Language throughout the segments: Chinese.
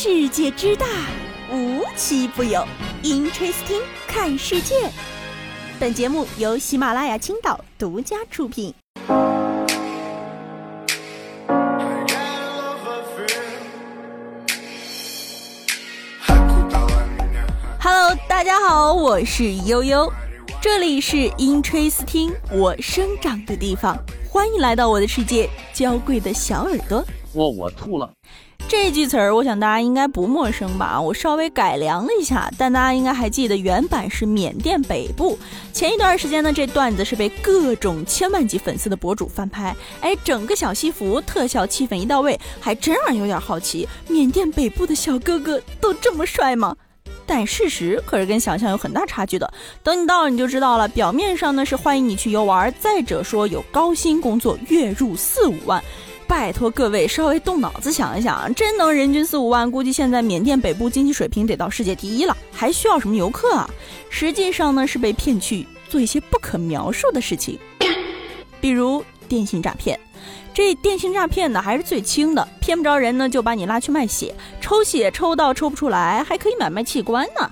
世界之大，无奇不有。Interesting，看世界。本节目由喜马拉雅青岛独家出品。Hello，大家好，我是悠悠，这里是 Interesting，我生长的地方。欢迎来到我的世界，娇贵的小耳朵。我我吐了。这句词儿，我想大家应该不陌生吧？我稍微改良了一下，但大家应该还记得原版是缅甸北部。前一段时间呢，这段子是被各种千万级粉丝的博主翻拍，哎，整个小西服特效气氛一到位，还真让人有点好奇，缅甸北部的小哥哥都这么帅吗？但事实可是跟想象有很大差距的。等你到了你就知道了。表面上呢是欢迎你去游玩，再者说有高薪工作，月入四五万。拜托各位稍微动脑子想一想，真能人均四五万，估计现在缅甸北部经济水平得到世界第一了，还需要什么游客啊？实际上呢是被骗去做一些不可描述的事情，比如电信诈骗。这电信诈骗呢还是最轻的，骗不着人呢就把你拉去卖血，抽血抽到抽不出来，还可以买卖器官呢。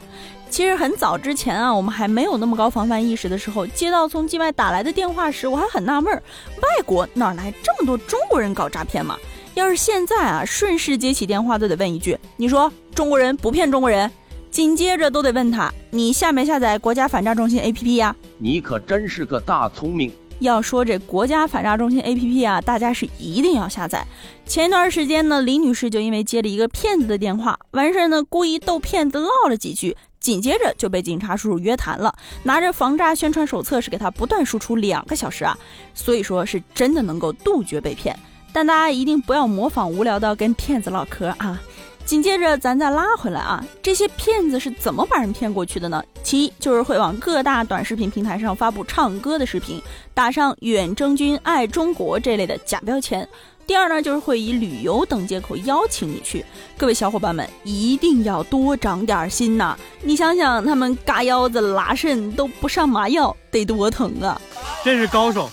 其实很早之前啊，我们还没有那么高防范意识的时候，接到从境外打来的电话时，我还很纳闷儿，外国哪来这么多中国人搞诈骗嘛？要是现在啊，顺势接起电话都得问一句：你说中国人不骗中国人？紧接着都得问他：你下没下载国家反诈中心 APP 呀？你可真是个大聪明。要说这国家反诈中心 APP 啊，大家是一定要下载。前一段时间呢，李女士就因为接了一个骗子的电话，完事儿呢，故意逗骗子唠了几句。紧接着就被警察叔叔约谈了，拿着防诈宣传手册是给他不断输出两个小时啊，所以说是真的能够杜绝被骗。但大家一定不要模仿无聊到跟骗子唠嗑啊。紧接着咱再拉回来啊，这些骗子是怎么把人骗过去的呢？其一就是会往各大短视频平台上发布唱歌的视频，打上远征军、爱中国这类的假标签。第二呢，就是会以旅游等借口邀请你去。各位小伙伴们，一定要多长点心呐！你想想，他们嘎腰子、拉肾都不上麻药，得多疼啊！真是高手！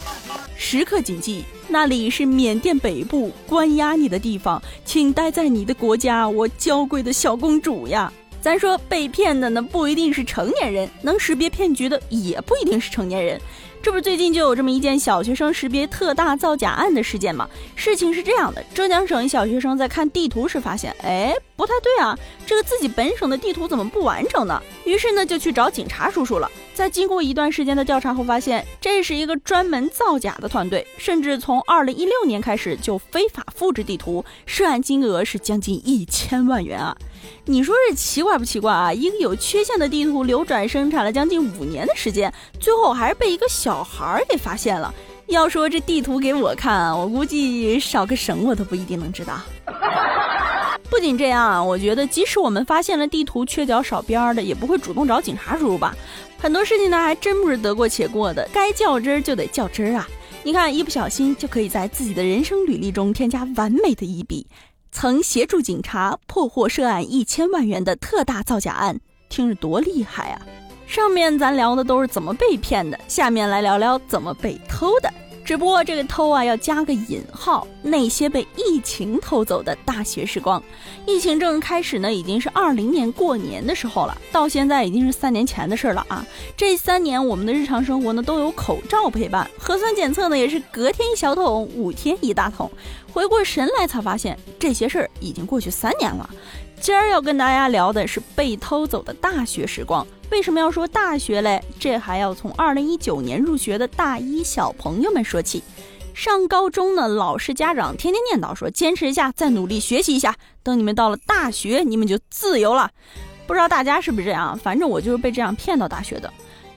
时刻谨记，那里是缅甸北部关押你的地方，请待在你的国家，我娇贵的小公主呀！咱说被骗的呢，不一定是成年人，能识别骗局的也不一定是成年人。这不是最近就有这么一件小学生识别特大造假案的事件吗？事情是这样的，浙江省一小学生在看地图时发现，哎，不太对啊，这个自己本省的地图怎么不完整呢？于是呢就去找警察叔叔了。在经过一段时间的调查后，发现这是一个专门造假的团队，甚至从二零一六年开始就非法复制地图，涉案金额是将近一千万元啊！你说这奇怪不奇怪啊？一个有缺陷的地图流转生产了将近五年的时间，最后还是被一个小孩儿给发现了。要说这地图给我看，我估计少个省我都不一定能知道。不仅这样啊，我觉得即使我们发现了地图缺角少边的，也不会主动找警察叔叔吧？很多事情呢，还真不是得过且过的，该较真儿就得较真儿啊！你看，一不小心就可以在自己的人生履历中添加完美的一笔。曾协助警察破获涉案一千万元的特大造假案，听着多厉害啊！上面咱聊的都是怎么被骗的，下面来聊聊怎么被偷的。只不过这个偷啊要加个引号，那些被疫情偷走的大学时光。疫情正开始呢，已经是二零年过年的时候了，到现在已经是三年前的事儿了啊！这三年我们的日常生活呢都有口罩陪伴，核酸检测呢也是隔天一小桶，五天一大桶。回过神来才发现，这些事儿已经过去三年了。今儿要跟大家聊的是被偷走的大学时光。为什么要说大学嘞？这还要从二零一九年入学的大一小朋友们说起。上高中呢，老师家长天天念叨说，坚持一下，再努力学习一下，等你们到了大学，你们就自由了。不知道大家是不是这样？反正我就是被这样骗到大学的。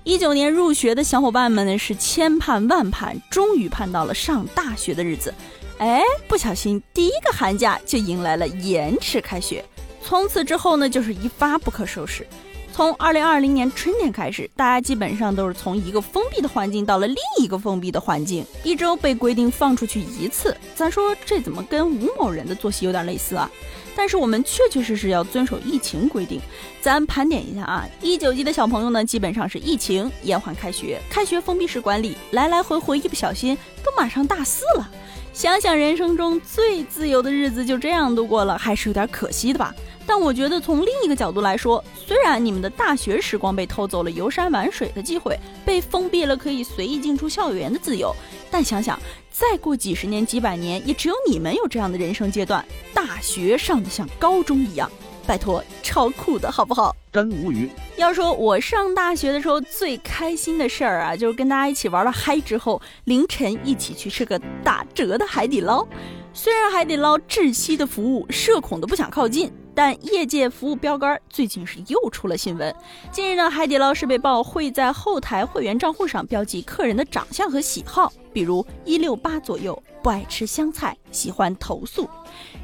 一九年入学的小伙伴们呢，是千盼万盼，终于盼到了上大学的日子。哎，不小心第一个寒假就迎来了延迟开学，从此之后呢，就是一发不可收拾。从二零二零年春天开始，大家基本上都是从一个封闭的环境到了另一个封闭的环境，一周被规定放出去一次。咱说这怎么跟吴某人的作息有点类似啊？但是我们确确实实要遵守疫情规定。咱盘点一下啊，一九级的小朋友呢，基本上是疫情延缓开学，开学封闭式管理，来来回回一不小心都马上大四了。想想人生中最自由的日子就这样度过了，还是有点可惜的吧。但我觉得从另一个角度来说，虽然你们的大学时光被偷走了游山玩水的机会，被封闭了可以随意进出校园的自由，但想想再过几十年、几百年，也只有你们有这样的人生阶段，大学上的像高中一样。拜托，超酷的好不好？真无语。要说我上大学的时候最开心的事儿啊，就是跟大家一起玩了嗨之后，凌晨一起去吃个打折的海底捞。虽然海底捞窒息的服务，社恐的不想靠近。但业界服务标杆最近是又出了新闻。近日呢，海底捞是被曝会在后台会员账户上标记客人的长相和喜好，比如一六八左右，不爱吃香菜，喜欢投诉。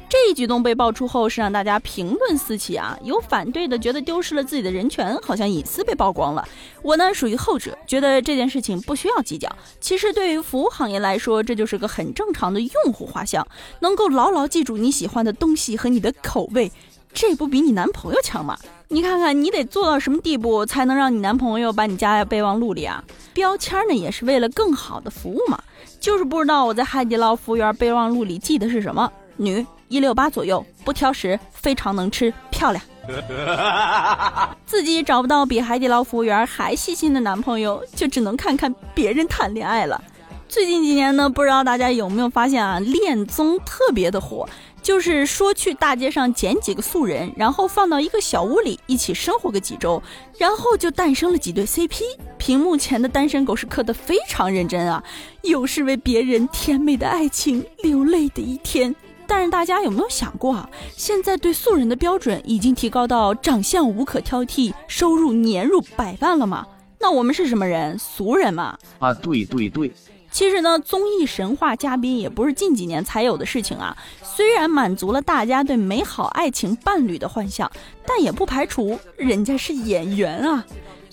这一举动被爆出后，是让大家评论四起啊！有反对的觉得丢失了自己的人权，好像隐私被曝光了。我呢属于后者，觉得这件事情不需要计较。其实对于服务行业来说，这就是个很正常的用户画像，能够牢牢记住你喜欢的东西和你的口味。这不比你男朋友强吗？你看看你得做到什么地步，才能让你男朋友把你加在备忘录里啊？标签呢也是为了更好的服务嘛。就是不知道我在海底捞服务员备忘录里记的是什么？女，一六八左右，不挑食，非常能吃，漂亮。自己找不到比海底捞服务员还细心的男朋友，就只能看看别人谈恋爱了。最近几年呢，不知道大家有没有发现啊，恋综特别的火。就是说，去大街上捡几个素人，然后放到一个小屋里一起生活个几周，然后就诞生了几对 CP。屏幕前的单身狗是磕得非常认真啊，又是为别人甜美的爱情流泪的一天。但是大家有没有想过啊？现在对素人的标准已经提高到长相无可挑剔，收入年入百万了吗？那我们是什么人？俗人吗？啊，对对对。其实呢，综艺神话嘉宾也不是近几年才有的事情啊。虽然满足了大家对美好爱情伴侣的幻想，但也不排除人家是演员啊。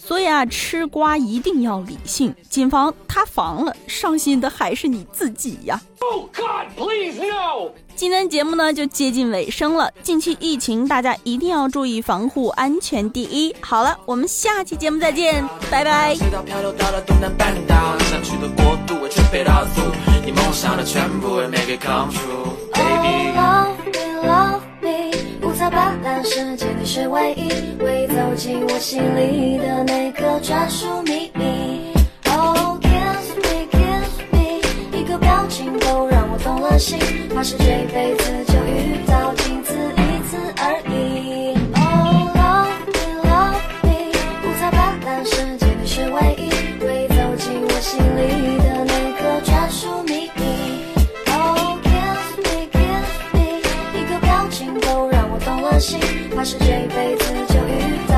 所以啊，吃瓜一定要理性，谨防塌房了，伤心的还是你自己呀。Oh God, please no！今天节目呢就接近尾声了，近期疫情大家一定要注意防护，安全第一。好了，我们下期节目再见，拜拜。世界你是唯一，会走进我心里的那个专属秘密。Oh kiss me kiss me，一个表情都让我动了心，怕是这辈子就遇到仅此一次而已。Oh love me love me，五彩斑斓世界你是唯一，会走进我心里的那个专属秘密。Oh kiss me kiss me，一个表情都让我动了心，怕是这辈子就遇。